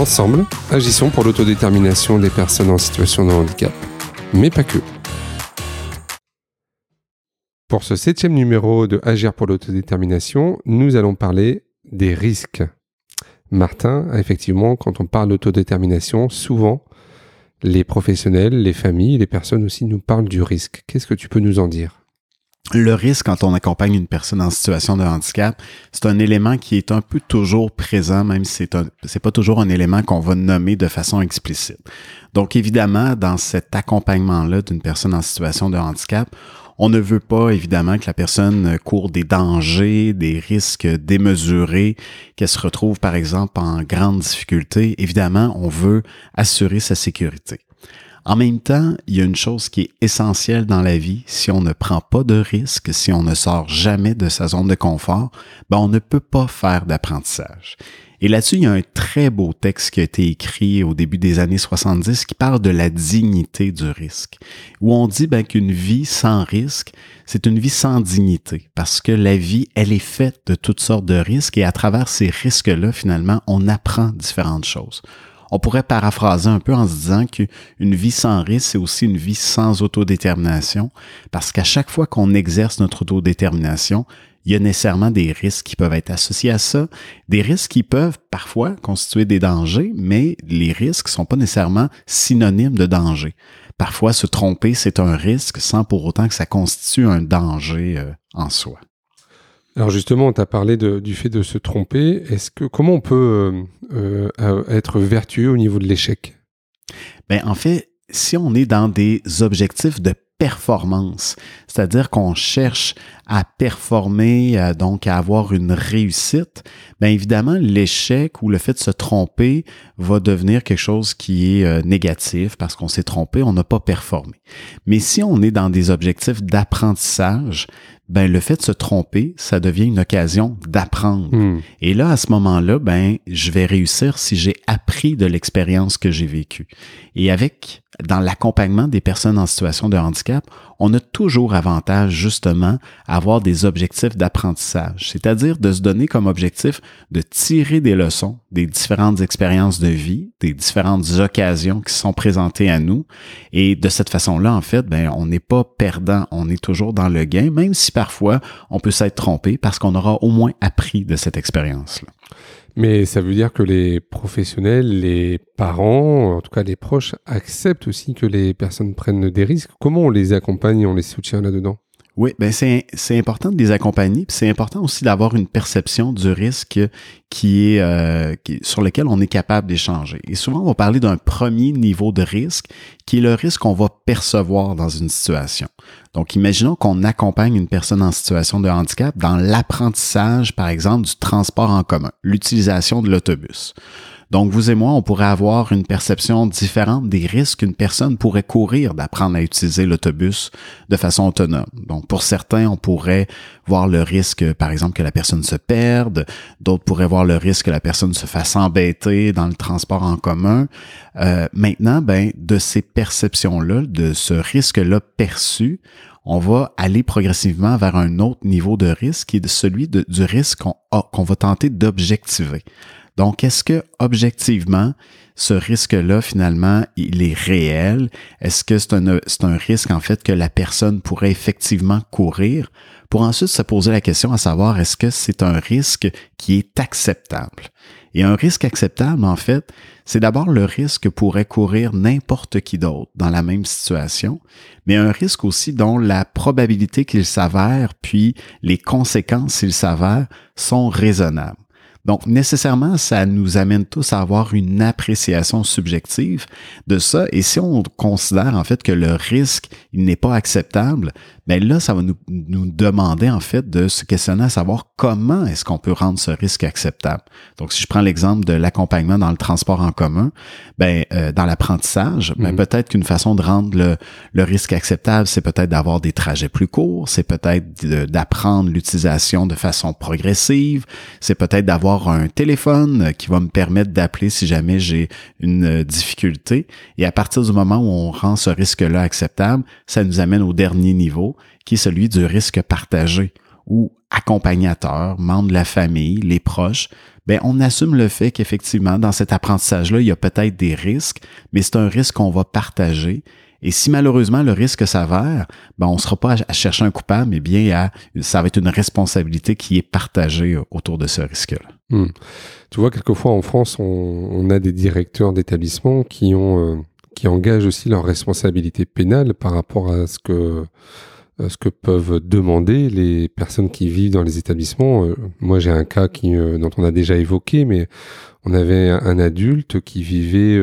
Ensemble, agissons pour l'autodétermination des personnes en situation de handicap, mais pas que. Pour ce septième numéro de Agir pour l'autodétermination, nous allons parler des risques. Martin, effectivement, quand on parle d'autodétermination, souvent, les professionnels, les familles, les personnes aussi nous parlent du risque. Qu'est-ce que tu peux nous en dire? Le risque quand on accompagne une personne en situation de handicap, c'est un élément qui est un peu toujours présent, même si c'est c'est pas toujours un élément qu'on va nommer de façon explicite. Donc évidemment, dans cet accompagnement-là d'une personne en situation de handicap, on ne veut pas évidemment que la personne court des dangers, des risques démesurés, qu'elle se retrouve par exemple en grande difficulté. Évidemment, on veut assurer sa sécurité. En même temps, il y a une chose qui est essentielle dans la vie. Si on ne prend pas de risques, si on ne sort jamais de sa zone de confort, ben on ne peut pas faire d'apprentissage. Et là-dessus, il y a un très beau texte qui a été écrit au début des années 70 qui parle de la dignité du risque, où on dit ben, qu'une vie sans risque, c'est une vie sans dignité, parce que la vie, elle est faite de toutes sortes de risques et à travers ces risques-là, finalement, on apprend différentes choses. On pourrait paraphraser un peu en se disant qu'une vie sans risque, c'est aussi une vie sans autodétermination, parce qu'à chaque fois qu'on exerce notre autodétermination, il y a nécessairement des risques qui peuvent être associés à ça, des risques qui peuvent parfois constituer des dangers, mais les risques ne sont pas nécessairement synonymes de danger. Parfois, se tromper, c'est un risque sans pour autant que ça constitue un danger euh, en soi. Alors justement, tu as parlé du fait de se tromper. Est-ce que comment on peut euh, euh, être vertueux au niveau de l'échec? Ben en fait, si on est dans des objectifs de performance, c'est-à-dire qu'on cherche à performer, euh, donc à avoir une réussite, bien évidemment, l'échec ou le fait de se tromper va devenir quelque chose qui est négatif parce qu'on s'est trompé, on n'a pas performé. Mais si on est dans des objectifs d'apprentissage, ben le fait de se tromper, ça devient une occasion d'apprendre. Hmm. Et là, à ce moment-là, ben je vais réussir si j'ai appris de l'expérience que j'ai vécue. Et avec dans l'accompagnement des personnes en situation de handicap, on a toujours avantage justement à avoir des objectifs d'apprentissage, c'est-à-dire de se donner comme objectif de tirer des leçons des différentes expériences de vie, des différentes occasions qui sont présentées à nous. Et de cette façon-là, en fait, ben, on n'est pas perdant, on est toujours dans le gain, même si parfois on peut s'être trompé parce qu'on aura au moins appris de cette expérience-là. Mais ça veut dire que les professionnels, les parents, en tout cas les proches, acceptent aussi que les personnes prennent des risques. Comment on les accompagne on les soutient là-dedans? Oui, ben c'est, important de les accompagner, puis c'est important aussi d'avoir une perception du risque qui est, euh, sur lequel on est capable d'échanger. Et souvent, on va parler d'un premier niveau de risque, qui est le risque qu'on va percevoir dans une situation. Donc, imaginons qu'on accompagne une personne en situation de handicap dans l'apprentissage, par exemple, du transport en commun, l'utilisation de l'autobus. Donc, vous et moi, on pourrait avoir une perception différente des risques qu'une personne pourrait courir d'apprendre à utiliser l'autobus de façon autonome. Donc, pour certains, on pourrait voir le risque, par exemple, que la personne se perde. D'autres pourraient voir le risque que la personne se fasse embêter dans le transport en commun. Euh, maintenant, ben, de ces perceptions-là, de ce risque-là perçu, on va aller progressivement vers un autre niveau de risque qui est celui du risque qu'on va tenter d'objectiver. Donc, est-ce que objectivement, ce risque-là, finalement, il est réel? Est-ce que c'est un, un risque, en fait, que la personne pourrait effectivement courir? Pour ensuite se poser la question à savoir, est-ce que c'est un risque qui est acceptable? Et un risque acceptable, en fait, c'est d'abord le risque que pourrait courir n'importe qui d'autre dans la même situation, mais un risque aussi dont la probabilité qu'il s'avère, puis les conséquences s'il s'avère, sont raisonnables. Donc, nécessairement, ça nous amène tous à avoir une appréciation subjective de ça. Et si on considère en fait que le risque, n'est pas acceptable, ben là, ça va nous, nous demander en fait de se questionner à savoir comment est-ce qu'on peut rendre ce risque acceptable. Donc, si je prends l'exemple de l'accompagnement dans le transport en commun, ben euh, dans l'apprentissage, ben, mhm. peut-être qu'une façon de rendre le, le risque acceptable, c'est peut-être d'avoir des trajets plus courts, c'est peut-être d'apprendre l'utilisation de façon progressive, c'est peut-être d'avoir un téléphone qui va me permettre d'appeler si jamais j'ai une difficulté. Et à partir du moment où on rend ce risque-là acceptable, ça nous amène au dernier niveau, qui est celui du risque partagé, où accompagnateur, membre de la famille, les proches, ben on assume le fait qu'effectivement, dans cet apprentissage-là, il y a peut-être des risques, mais c'est un risque qu'on va partager. Et si malheureusement le risque s'avère, ben on ne sera pas à chercher un coupable, mais bien à, ça va être une responsabilité qui est partagée autour de ce risque-là. Hmm. Tu vois, quelquefois en France, on, a des directeurs d'établissements qui ont, euh, qui engagent aussi leur responsabilité pénale par rapport à ce que euh, ce que peuvent demander les personnes qui vivent dans les établissements. Euh, moi, j'ai un cas qui, euh, dont on a déjà évoqué, mais on avait un adulte qui vivait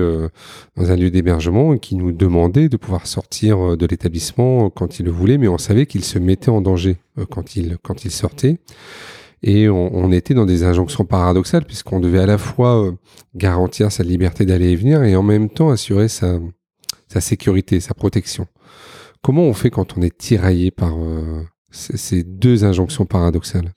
dans un lieu d'hébergement et qui nous demandait de pouvoir sortir de l'établissement quand il le voulait, mais on savait qu'il se mettait en danger quand il, quand il sortait. Et on, on était dans des injonctions paradoxales puisqu'on devait à la fois garantir sa liberté d'aller et venir et en même temps assurer sa, sa sécurité, sa protection. Comment on fait quand on est tiraillé par euh, ces deux injonctions paradoxales?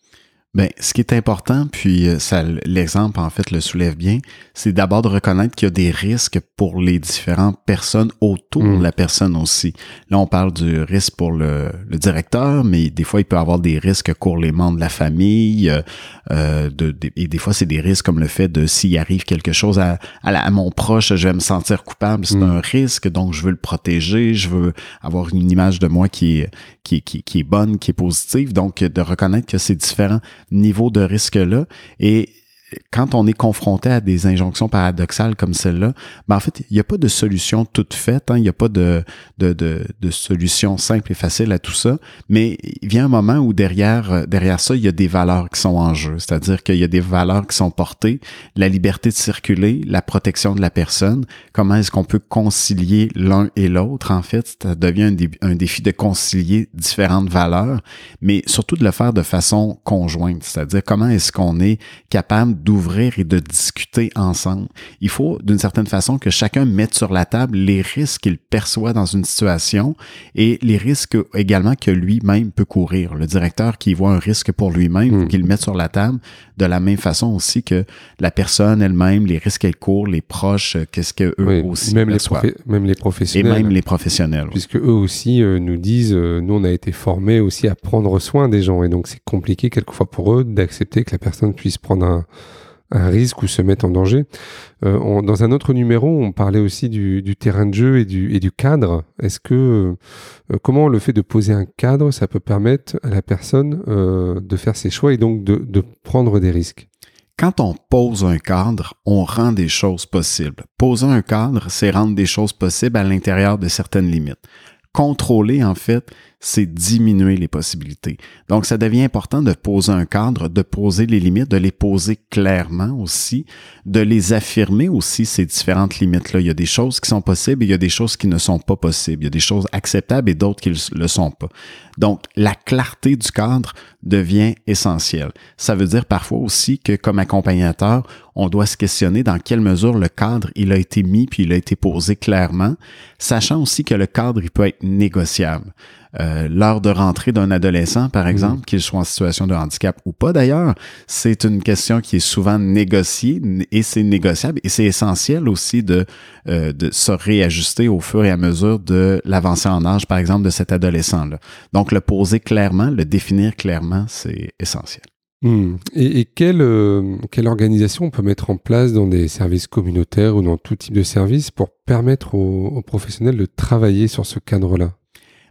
Ben, ce qui est important, puis euh, ça, l'exemple en fait le soulève bien, c'est d'abord de reconnaître qu'il y a des risques pour les différentes personnes autour de mm. la personne aussi. Là, on parle du risque pour le, directeur, mais des fois, il peut y avoir des risques pour les membres de la famille. Euh, euh de, et des fois, c'est des risques comme le fait de s'il arrive quelque chose à, à, mon proche, je vais me sentir coupable. C'est mm. un risque, donc je veux le protéger, je veux avoir une image de moi qui est, qui, qui, qui est bonne, qui est positive. Donc, de reconnaître que c'est différent niveau de risque-là. Et quand on est confronté à des injonctions paradoxales comme celle-là, ben en fait, il n'y a pas de solution toute faite, hein. il n'y a pas de, de, de, de, solution simple et facile à tout ça, mais il vient un moment où derrière, euh, derrière ça, il y a des valeurs qui sont en jeu, c'est-à-dire qu'il y a des valeurs qui sont portées, la liberté de circuler, la protection de la personne, comment est-ce qu'on peut concilier l'un et l'autre, en fait, ça devient un, un défi de concilier différentes valeurs, mais surtout de le faire de façon conjointe, c'est-à-dire comment est-ce qu'on est capable d'ouvrir et de discuter ensemble. Il faut, d'une certaine façon, que chacun mette sur la table les risques qu'il perçoit dans une situation et les risques également que lui-même peut courir. Le directeur qui voit un risque pour lui-même, hmm. qu'il mette sur la table de la même façon aussi que la personne elle-même, les risques qu'elle court, les proches, euh, qu'est-ce que eux aussi même les, même les professionnels. Et même les professionnels. Puisque eux aussi euh, nous disent, euh, nous on a été formés aussi à prendre soin des gens et donc c'est compliqué quelquefois pour eux d'accepter que la personne puisse prendre un, un risque ou se mettre en danger. Euh, dans un autre numéro, on parlait aussi du, du terrain de jeu et du, et du cadre. Est-ce que euh, comment le fait de poser un cadre, ça peut permettre à la personne euh, de faire ses choix et donc de, de prendre des risques? Quand on pose un cadre, on rend des choses possibles. Poser un cadre, c'est rendre des choses possibles à l'intérieur de certaines limites. Contrôler, en fait, c'est diminuer les possibilités. Donc, ça devient important de poser un cadre, de poser les limites, de les poser clairement aussi, de les affirmer aussi, ces différentes limites-là. Il y a des choses qui sont possibles et il y a des choses qui ne sont pas possibles. Il y a des choses acceptables et d'autres qui ne le sont pas. Donc, la clarté du cadre devient essentielle. Ça veut dire parfois aussi que comme accompagnateur, on doit se questionner dans quelle mesure le cadre, il a été mis puis il a été posé clairement, sachant aussi que le cadre, il peut être négociable. Euh, l'heure de rentrée d'un adolescent, par mm. exemple, qu'il soit en situation de handicap ou pas d'ailleurs, c'est une question qui est souvent négociée et c'est négociable et c'est essentiel aussi de, euh, de se réajuster au fur et à mesure de l'avancée en âge, par exemple, de cet adolescent-là. Donc, le poser clairement, le définir clairement, c'est essentiel. Mm. Et, quelle, euh, quelle organisation on peut mettre en place dans des services communautaires ou dans tout type de service pour permettre aux professionnels de travailler sur ce cadre-là?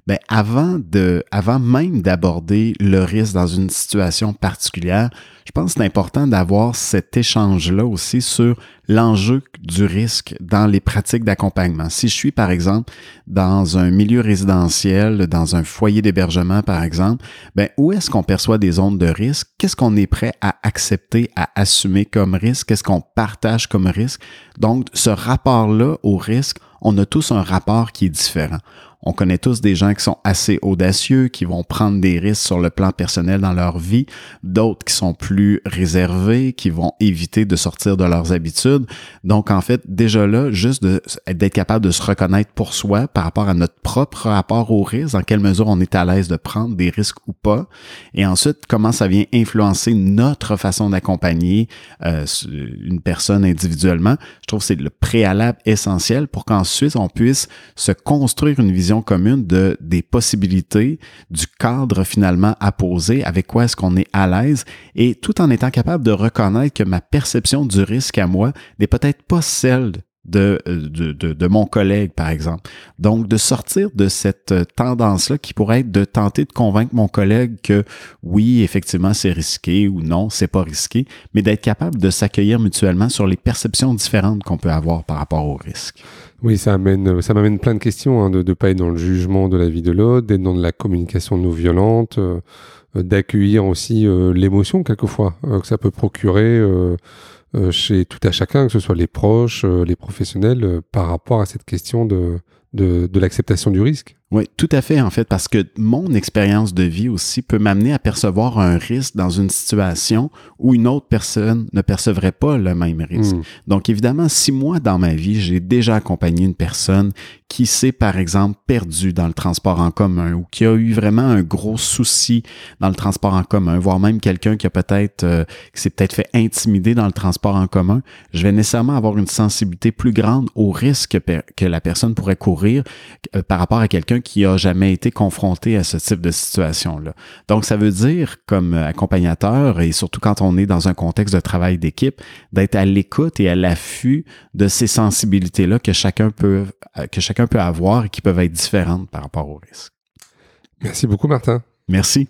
Ben avant de, avant même d'aborder le risque dans une situation particulière, je pense que c'est important d'avoir cet échange-là aussi sur l'enjeu du risque dans les pratiques d'accompagnement. Si je suis, par exemple, dans un milieu résidentiel, dans un foyer d'hébergement, par exemple, ben, où est-ce qu'on perçoit des zones de risque? Qu'est-ce qu'on est prêt à accepter, à assumer comme risque? Qu'est-ce qu'on partage comme risque? Donc, ce rapport-là au risque, on a tous un rapport qui est différent On connaît tous des gens qui sont assez audacieux, qui vont prendre des risques sur le plan personnel dans leur vie, d'autres qui sont plus réservés, qui vont éviter de sortir de leurs habitudes. Donc, en fait, déjà là, juste d'être capable de se reconnaître pour soi par rapport à notre propre rapport au risque, dans quelle mesure on est à l'aise de prendre des risques ou pas, et ensuite, comment ça vient influencer notre façon d'accompagner euh, une personne individuellement. Je trouve que c'est le préalable essentiel pour qu'ensuite on puisse se construire une vision commune de des possibilités, du cadre finalement à poser, avec quoi est-ce qu'on est à l'aise, et tout en étant capable de reconnaître que ma perception du risque à moi n'est peut-être pas celle de, de, de, de, mon collègue, par exemple. Donc, de sortir de cette tendance-là qui pourrait être de tenter de convaincre mon collègue que oui, effectivement, c'est risqué ou non, c'est pas risqué, mais d'être capable de s'accueillir mutuellement sur les perceptions différentes qu'on peut avoir par rapport au risque. Oui, ça amène, ça m'amène plein de questions, hein, de ne pas être dans le jugement de la vie de l'autre, d'être dans de la communication non violente, euh, d'accueillir aussi euh, l'émotion quelquefois euh, que ça peut procurer euh, chez tout à chacun, que ce soit les proches, euh, les professionnels, euh, par rapport à cette question de, de, de l'acceptation du risque. Oui, tout à fait, en fait, parce que mon expérience de vie aussi peut m'amener à percevoir un risque dans une situation où une autre personne ne percevrait pas le même risque. Hmm. Donc, évidemment, si moi, dans ma vie, j'ai déjà accompagné une personne qui s'est, par exemple, perdue dans le transport en commun ou qui a eu vraiment un gros souci dans le transport en commun, voire même quelqu'un qui a peut-être, euh, qui s'est peut-être fait intimider dans le transport en commun, je vais nécessairement avoir une sensibilité plus grande au risque que, la personne pourrait courir euh, par rapport à quelqu'un qui a jamais été confronté à ce type de situation-là. Donc, ça veut dire, comme accompagnateur, et surtout quand on est dans un contexte de travail d'équipe, d'être à l'écoute et à l'affût de ces sensibilités-là que chacun peut, que chacun peut avoir et qui peuvent être différentes par rapport au risque. Merci beaucoup, Martin. Merci.